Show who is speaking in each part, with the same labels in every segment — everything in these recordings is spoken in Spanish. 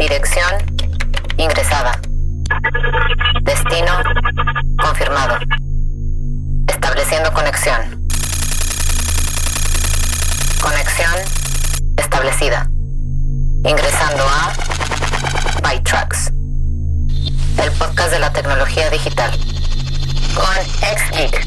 Speaker 1: Dirección ingresada. Destino confirmado. Estableciendo conexión. Conexión establecida. Ingresando a ByTrax. El podcast de la tecnología digital. Con XGeek.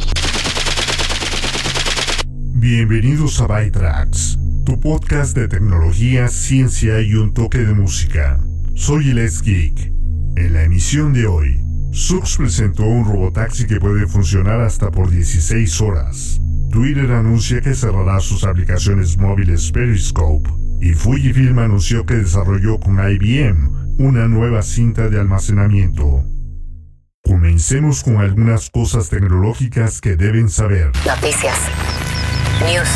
Speaker 2: Bienvenidos a ByTrax, tu podcast de tecnología, ciencia y un toque de música. Soy el Geek. En la emisión de hoy, Sux presentó un robotaxi que puede funcionar hasta por 16 horas. Twitter anuncia que cerrará sus aplicaciones móviles Periscope y Fujifilm anunció que desarrolló con IBM una nueva cinta de almacenamiento. Comencemos con algunas cosas tecnológicas que deben saber.
Speaker 1: Noticias. News.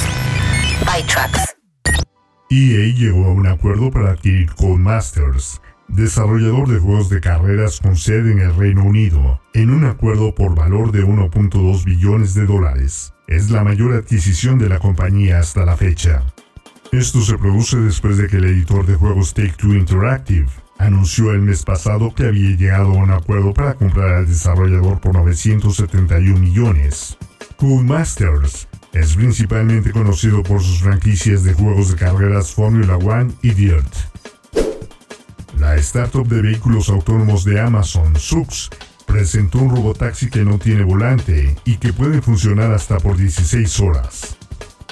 Speaker 1: ByTrax.
Speaker 2: EA llegó a un acuerdo para adquirir Codemasters, desarrollador de juegos de carreras con sede en el Reino Unido, en un acuerdo por valor de 1.2 billones de dólares. Es la mayor adquisición de la compañía hasta la fecha. Esto se produce después de que el editor de juegos Take-Two Interactive anunció el mes pasado que había llegado a un acuerdo para comprar al desarrollador por 971 millones. Codemasters es principalmente conocido por sus franquicias de juegos de carreras Formula One y Dirt. La startup de vehículos autónomos de Amazon, Sux, presentó un robotaxi que no tiene volante y que puede funcionar hasta por 16 horas.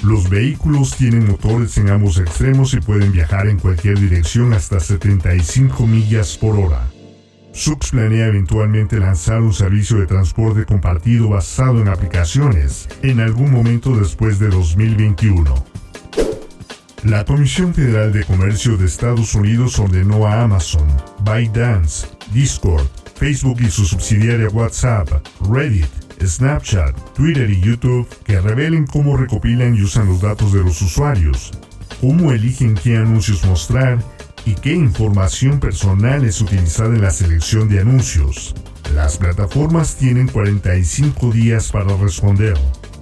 Speaker 2: Los vehículos tienen motores en ambos extremos y pueden viajar en cualquier dirección hasta 75 millas por hora. Sux planea eventualmente lanzar un servicio de transporte compartido basado en aplicaciones en algún momento después de 2021. La Comisión Federal de Comercio de Estados Unidos ordenó a Amazon, ByteDance, Discord, Facebook y su subsidiaria WhatsApp, Reddit, Snapchat, Twitter y YouTube que revelen cómo recopilan y usan los datos de los usuarios, cómo eligen qué anuncios mostrar y qué información personal es utilizada en la selección de anuncios. Las plataformas tienen 45 días para responder.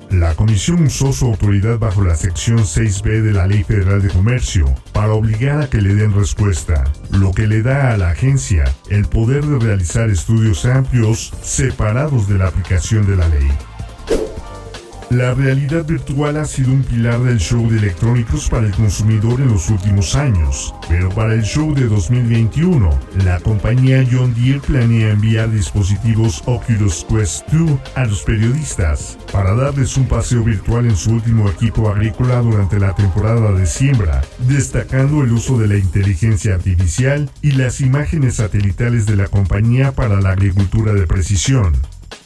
Speaker 2: La comisión usó su autoridad bajo la sección 6b de la Ley Federal de Comercio para obligar a que le den respuesta, lo que le da a la agencia el poder de realizar estudios amplios separados de la aplicación de la ley. La realidad virtual ha sido un pilar del show de electrónicos para el consumidor en los últimos años, pero para el show de 2021, la compañía John Deere planea enviar dispositivos Oculus Quest 2 a los periodistas para darles un paseo virtual en su último equipo agrícola durante la temporada de siembra, destacando el uso de la inteligencia artificial y las imágenes satelitales de la compañía para la agricultura de precisión.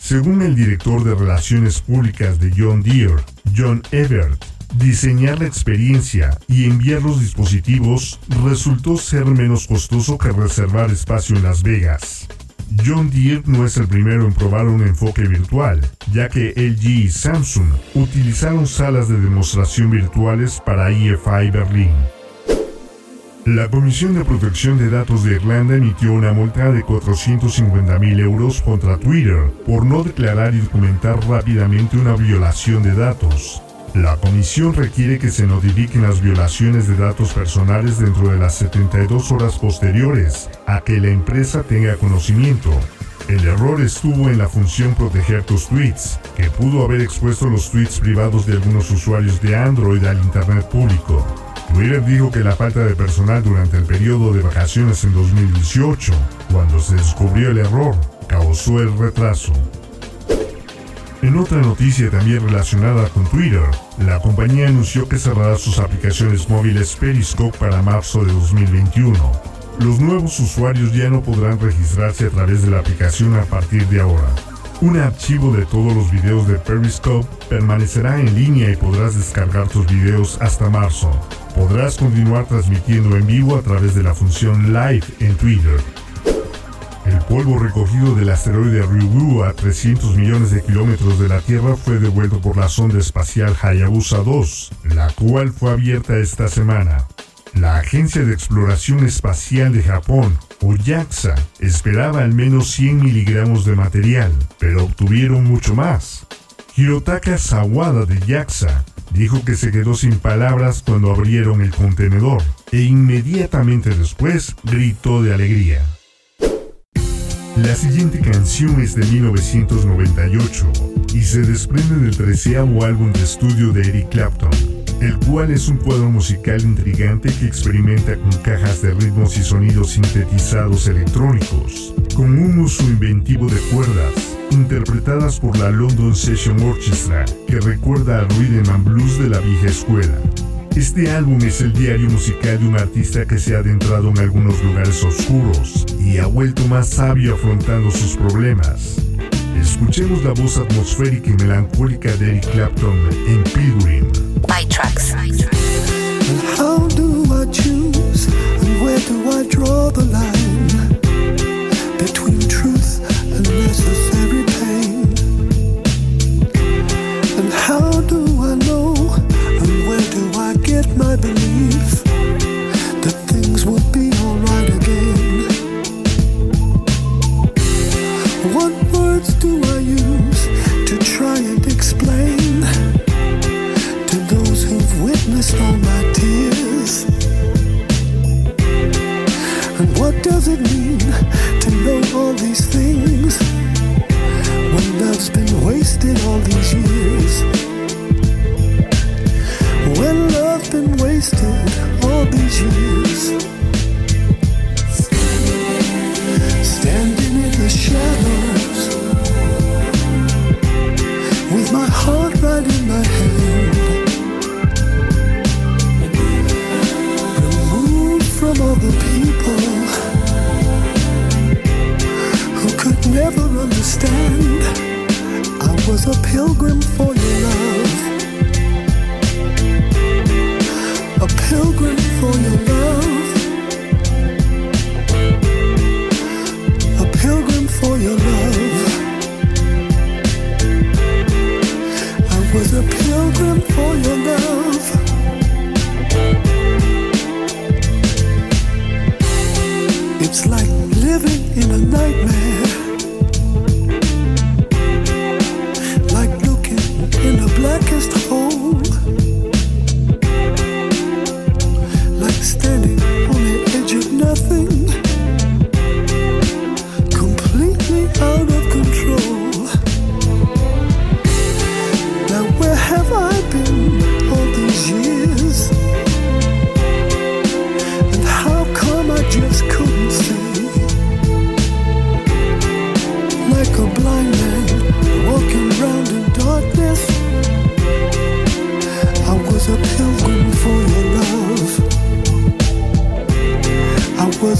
Speaker 2: Según el director de Relaciones Públicas de John Deere, John Everett, diseñar la experiencia y enviar los dispositivos resultó ser menos costoso que reservar espacio en Las Vegas. John Deere no es el primero en probar un enfoque virtual, ya que LG y Samsung utilizaron salas de demostración virtuales para EFI Berlín. La Comisión de Protección de Datos de Irlanda emitió una multa de 450.000 euros contra Twitter por no declarar y documentar rápidamente una violación de datos. La comisión requiere que se notifiquen las violaciones de datos personales dentro de las 72 horas posteriores a que la empresa tenga conocimiento. El error estuvo en la función proteger tus tweets, que pudo haber expuesto los tweets privados de algunos usuarios de Android al Internet público. Twitter dijo que la falta de personal durante el periodo de vacaciones en 2018, cuando se descubrió el error, causó el retraso. En otra noticia también relacionada con Twitter, la compañía anunció que cerrará sus aplicaciones móviles Periscope para marzo de 2021. Los nuevos usuarios ya no podrán registrarse a través de la aplicación a partir de ahora. Un archivo de todos los videos de Periscope permanecerá en línea y podrás descargar tus videos hasta marzo. Podrás continuar transmitiendo en vivo a través de la función Live en Twitter. El polvo recogido del asteroide Ryugu a 300 millones de kilómetros de la Tierra fue devuelto por la sonda espacial Hayabusa 2, la cual fue abierta esta semana. La Agencia de Exploración Espacial de Japón, o JAXA, esperaba al menos 100 miligramos de material, pero obtuvieron mucho más. Hirotaka Sawada de JAXA dijo que se quedó sin palabras cuando abrieron el contenedor e inmediatamente después gritó de alegría. La siguiente canción es de 1998 y se desprende del treceavo álbum de estudio de Eric Clapton, el cual es un cuadro musical intrigante que experimenta con cajas de ritmos y sonidos sintetizados electrónicos, con un uso inventivo de cuerdas, interpretadas por la London Session Orchestra, que recuerda al rhythm and blues de la vieja escuela. Este álbum es el diario musical de un artista que se ha adentrado en algunos lugares oscuros y ha vuelto más sabio afrontando sus problemas. Escuchemos la voz atmosférica y melancólica de Eric Clapton en Pilgrim.
Speaker 1: By Tracks.
Speaker 3: How do I choose and where do I draw the line It's like living in a nightmare.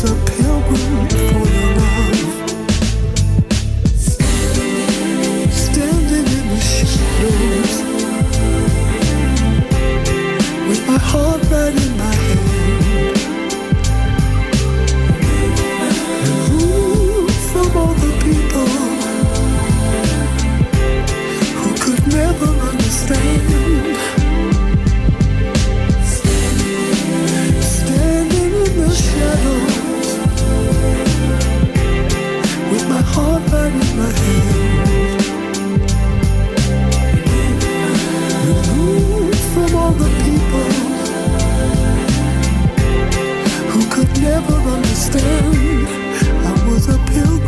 Speaker 3: Was never understand. I was a pilgrim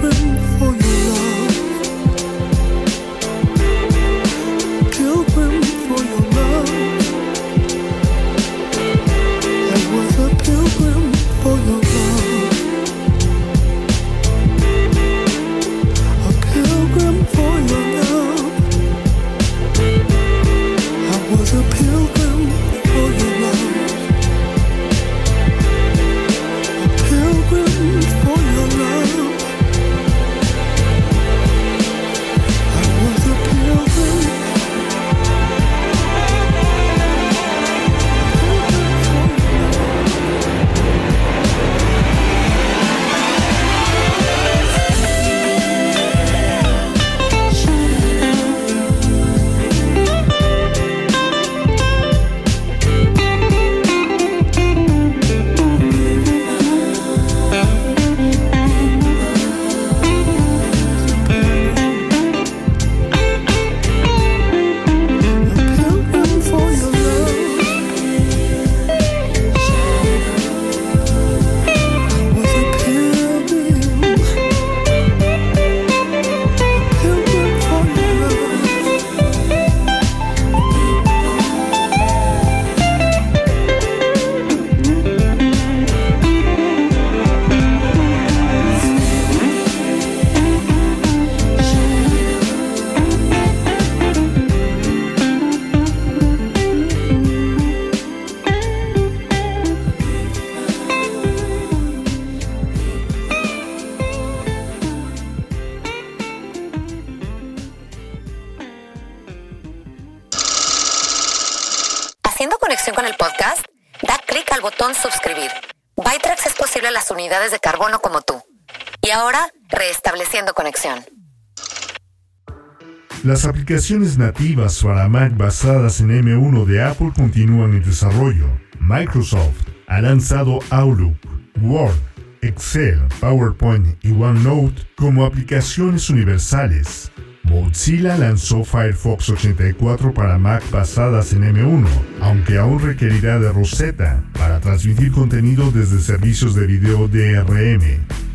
Speaker 1: Las
Speaker 2: aplicaciones nativas para Mac basadas en M1 de Apple continúan en desarrollo. Microsoft ha lanzado Outlook, Word, Excel, PowerPoint y OneNote como aplicaciones universales. Mozilla lanzó Firefox 84 para Mac basadas en M1, aunque aún requerirá de Rosetta para transmitir contenido desde servicios de video DRM.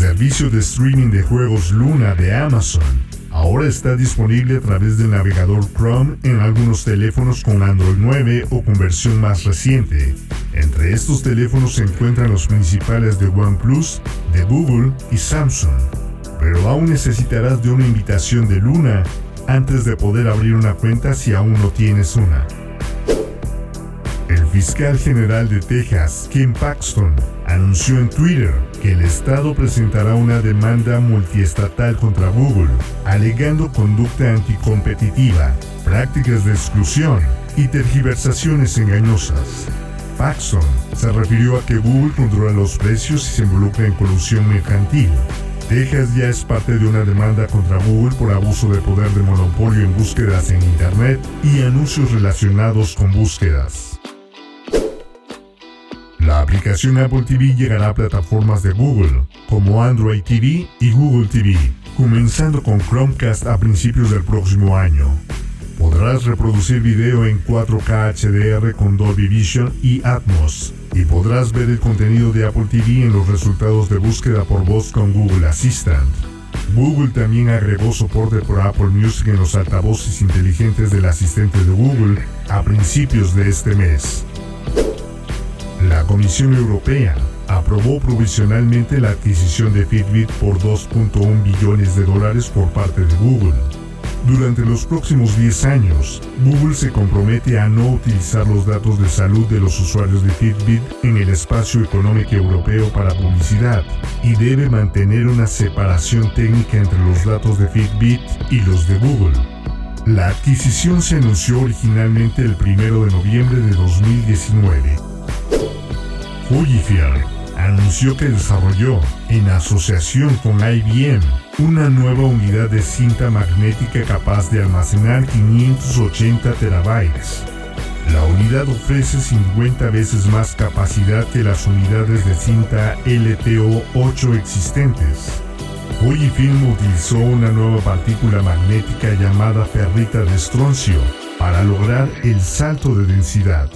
Speaker 2: Servicio de streaming de juegos Luna de Amazon ahora está disponible a través del navegador Chrome en algunos teléfonos con Android 9 o con versión más reciente. Entre estos teléfonos se encuentran los principales de OnePlus, de Google y Samsung. Pero aún necesitarás de una invitación de Luna antes de poder abrir una cuenta si aún no tienes una. El fiscal general de Texas, Kim Paxton, anunció en Twitter que el Estado presentará una demanda multiestatal contra Google, alegando conducta anticompetitiva, prácticas de exclusión y tergiversaciones engañosas. Paxton se refirió a que Google controla los precios y se involucra en colusión mercantil. Texas ya es parte de una demanda contra Google por abuso de poder de monopolio en búsquedas en Internet y anuncios relacionados con búsquedas. La aplicación Apple TV llegará a plataformas de Google, como Android TV y Google TV, comenzando con Chromecast a principios del próximo año. Podrás reproducir video en 4K HDR con Dolby Vision y Atmos, y podrás ver el contenido de Apple TV en los resultados de búsqueda por voz con Google Assistant. Google también agregó soporte por Apple Music en los altavoces inteligentes del asistente de Google a principios de este mes. La Comisión Europea aprobó provisionalmente la adquisición de Fitbit por 2.1 billones de dólares por parte de Google. Durante los próximos 10 años, Google se compromete a no utilizar los datos de salud de los usuarios de Fitbit en el espacio económico europeo para publicidad y debe mantener una separación técnica entre los datos de Fitbit y los de Google. La adquisición se anunció originalmente el 1 de noviembre de 2019 Fujifilm anunció que desarrolló, en asociación con IBM, una nueva unidad de cinta magnética capaz de almacenar 580 terabytes. La unidad ofrece 50 veces más capacidad que las unidades de cinta LTO-8 existentes. Fujifilm utilizó una nueva partícula magnética llamada ferrita de estroncio para lograr el salto de densidad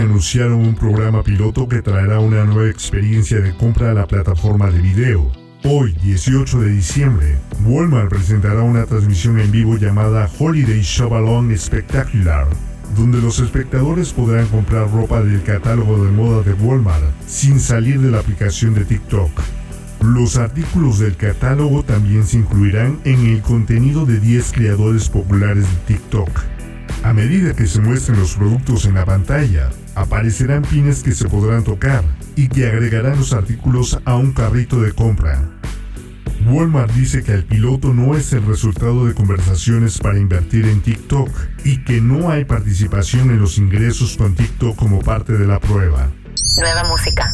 Speaker 2: anunciaron un programa piloto que traerá una nueva experiencia de compra a la plataforma de video. Hoy, 18 de diciembre, Walmart presentará una transmisión en vivo llamada Holiday Shop Along Spectacular, donde los espectadores podrán comprar ropa del catálogo de moda de Walmart sin salir de la aplicación de TikTok. Los artículos del catálogo también se incluirán en el contenido de 10 creadores populares de TikTok. A medida que se muestren los productos en la pantalla, aparecerán pines que se podrán tocar y que agregarán los artículos a un carrito de compra. Walmart dice que el piloto no es el resultado de conversaciones para invertir en TikTok y que no hay participación en los ingresos con TikTok como parte de la prueba.
Speaker 1: Nueva música.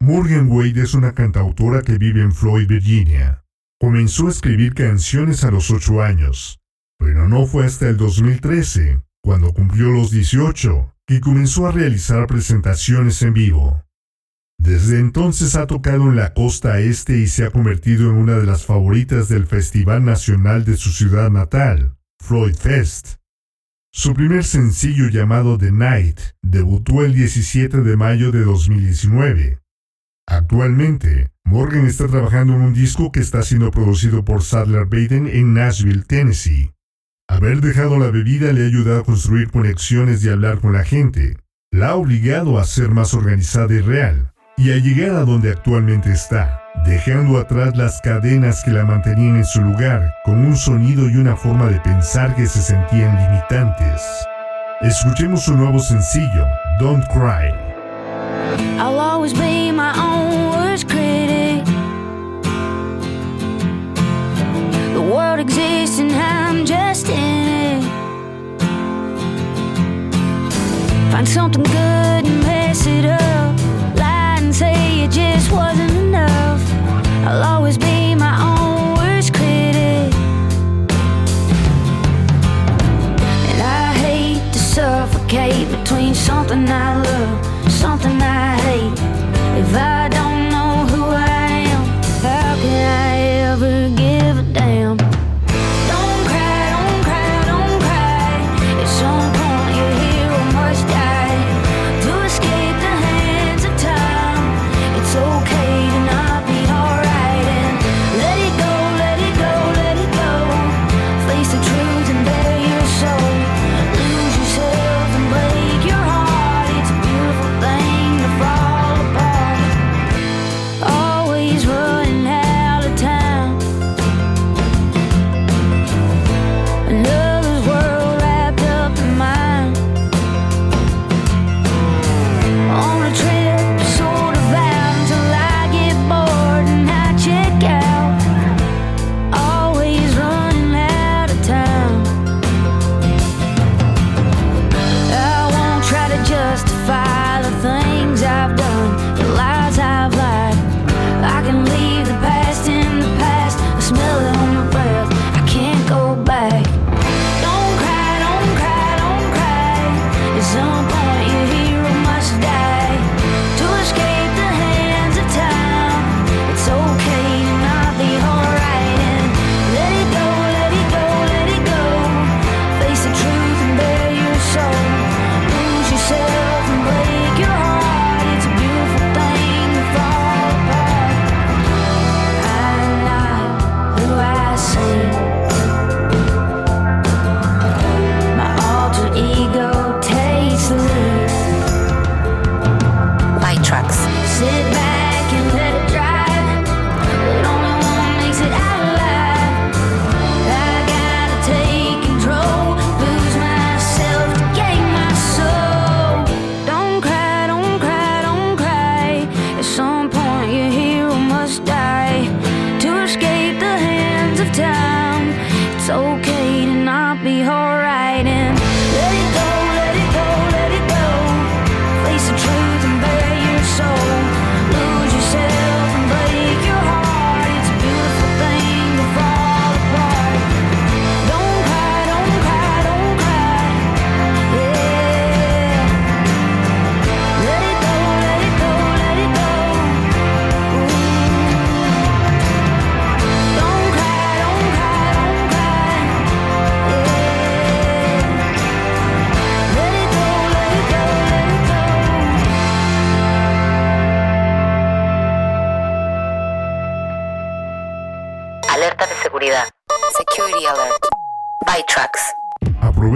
Speaker 2: Morgan Wade es una cantautora que vive en Floyd, Virginia. Comenzó a escribir canciones a los 8 años, pero no fue hasta el 2013, cuando cumplió los 18, que comenzó a realizar presentaciones en vivo. Desde entonces ha tocado en la costa este y se ha convertido en una de las favoritas del Festival Nacional de su ciudad natal, Floyd Fest. Su primer sencillo llamado The Night debutó el 17 de mayo de 2019. Actualmente, Morgan está trabajando en un disco que está siendo producido por Sadler Baden en Nashville, Tennessee. Haber dejado la bebida le ha ayudado a construir conexiones y hablar con la gente. La ha obligado a ser más organizada y real, y a llegar a donde actualmente está, dejando atrás las cadenas que la mantenían en su lugar, con un sonido y una forma de pensar que se sentían limitantes. Escuchemos su nuevo sencillo, Don't Cry.
Speaker 4: about existing, I'm just in it. Find something good and mess it up. Lie and say it just wasn't enough. I'll always be.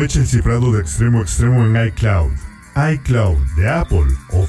Speaker 2: Aprovecha el cifrado de extremo a extremo en iCloud. iCloud de Apple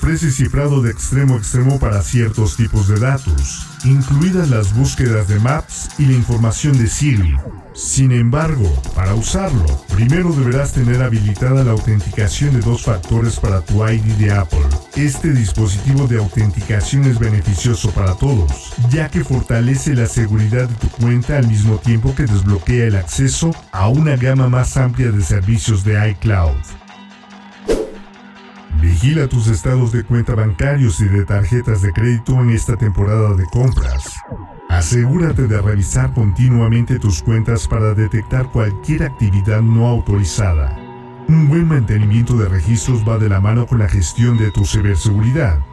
Speaker 2: ofrece cifrado de extremo a extremo para ciertos tipos de datos, incluidas las búsquedas de Maps y la información de Siri. Sin embargo, para usarlo, primero deberás tener habilitada la autenticación de dos factores para tu ID de Apple. Este dispositivo de autenticación es beneficioso para todos, ya que fortalece la seguridad de tu cuenta al mismo tiempo que desbloquea el acceso a una gama más amplia de servicios de iCloud. Vigila tus estados de cuenta bancarios y de tarjetas de crédito en esta temporada de compras. Asegúrate de revisar continuamente tus cuentas para detectar cualquier actividad no autorizada. Un buen mantenimiento de registros va de la mano con la gestión de tu ciberseguridad.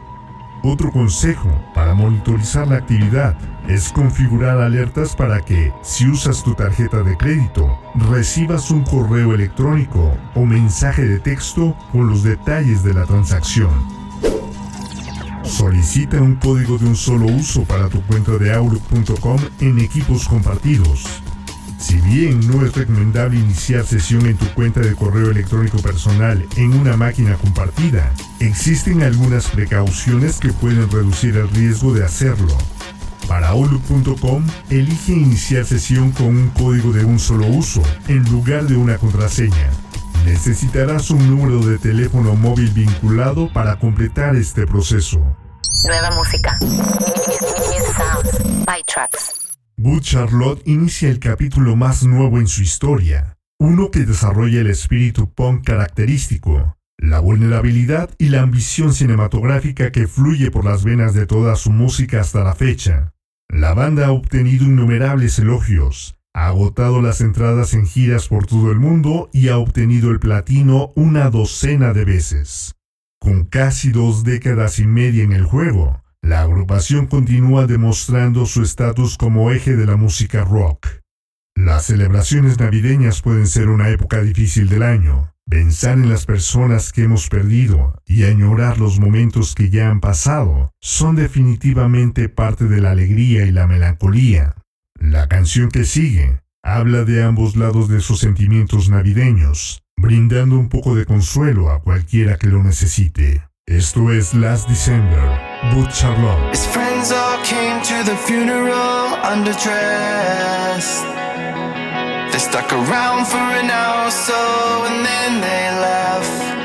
Speaker 2: Otro consejo para monitorizar la actividad es configurar alertas para que, si usas tu tarjeta de crédito, recibas un correo electrónico o mensaje de texto con los detalles de la transacción. Solicita un código de un solo uso para tu cuenta de Outlook.com en equipos compartidos. Si bien no es recomendable iniciar sesión en tu cuenta de correo electrónico personal en una máquina compartida, existen algunas precauciones que pueden reducir el riesgo de hacerlo. Para Outlook.com, elige iniciar sesión con un código de un solo uso en lugar de una contraseña. Necesitarás un número de teléfono móvil vinculado para completar este proceso.
Speaker 1: Nueva música.
Speaker 2: Good Charlotte inicia el capítulo más nuevo en su historia, uno que desarrolla el espíritu punk característico, la vulnerabilidad y la ambición cinematográfica que fluye por las venas de toda su música hasta la fecha. La banda ha obtenido innumerables elogios, ha agotado las entradas en giras por todo el mundo y ha obtenido el platino una docena de veces. Con casi dos décadas y media en el juego, la agrupación continúa demostrando su estatus como eje de la música rock. Las celebraciones navideñas pueden ser una época difícil del año. Pensar en las personas que hemos perdido y añorar los momentos que ya han pasado son definitivamente parte de la alegría y la melancolía. La canción que sigue habla de ambos lados de esos sentimientos navideños, brindando un poco de consuelo a cualquiera que lo necesite. Esto es Last December, Good Charlotte.
Speaker 5: His friends all came to the funeral underdressed. They stuck around for an hour or so and then they left.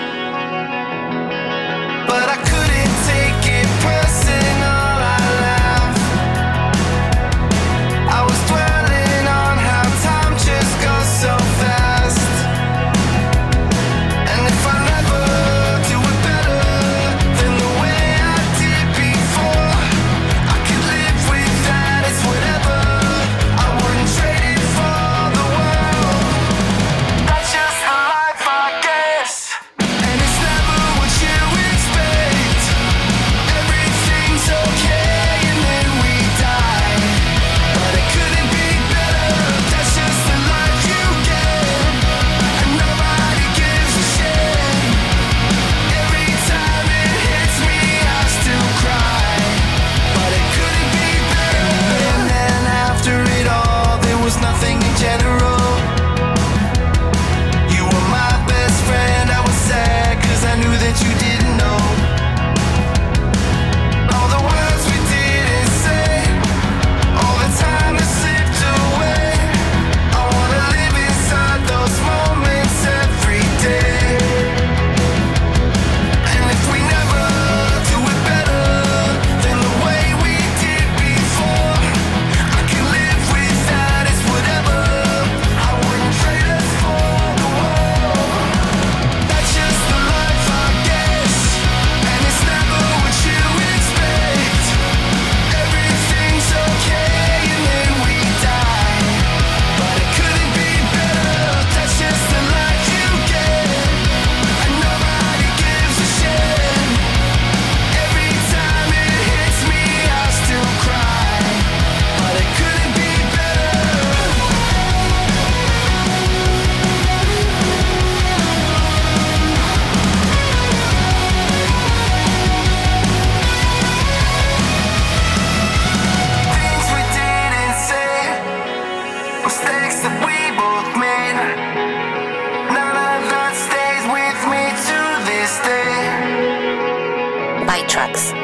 Speaker 1: Tracks.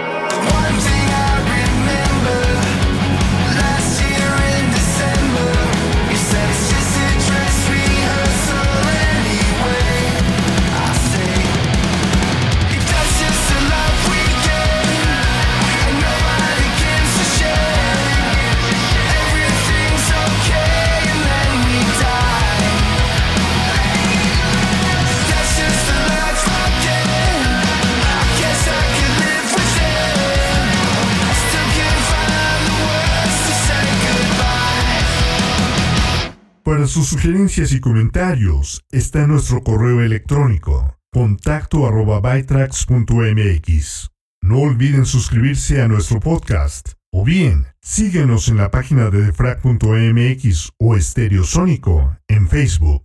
Speaker 2: Para sus sugerencias y comentarios está nuestro correo electrónico contacto arroba bytrax.mx. No olviden suscribirse a nuestro podcast o bien síguenos en la página de defrag.mx o Estereosónico en Facebook.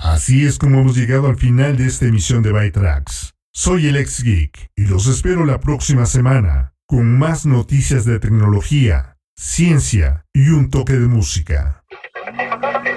Speaker 2: Así es como hemos llegado al final de esta emisión de Bytrax. Soy el ex geek y los espero la próxima semana con más noticias de tecnología, ciencia y un toque de música.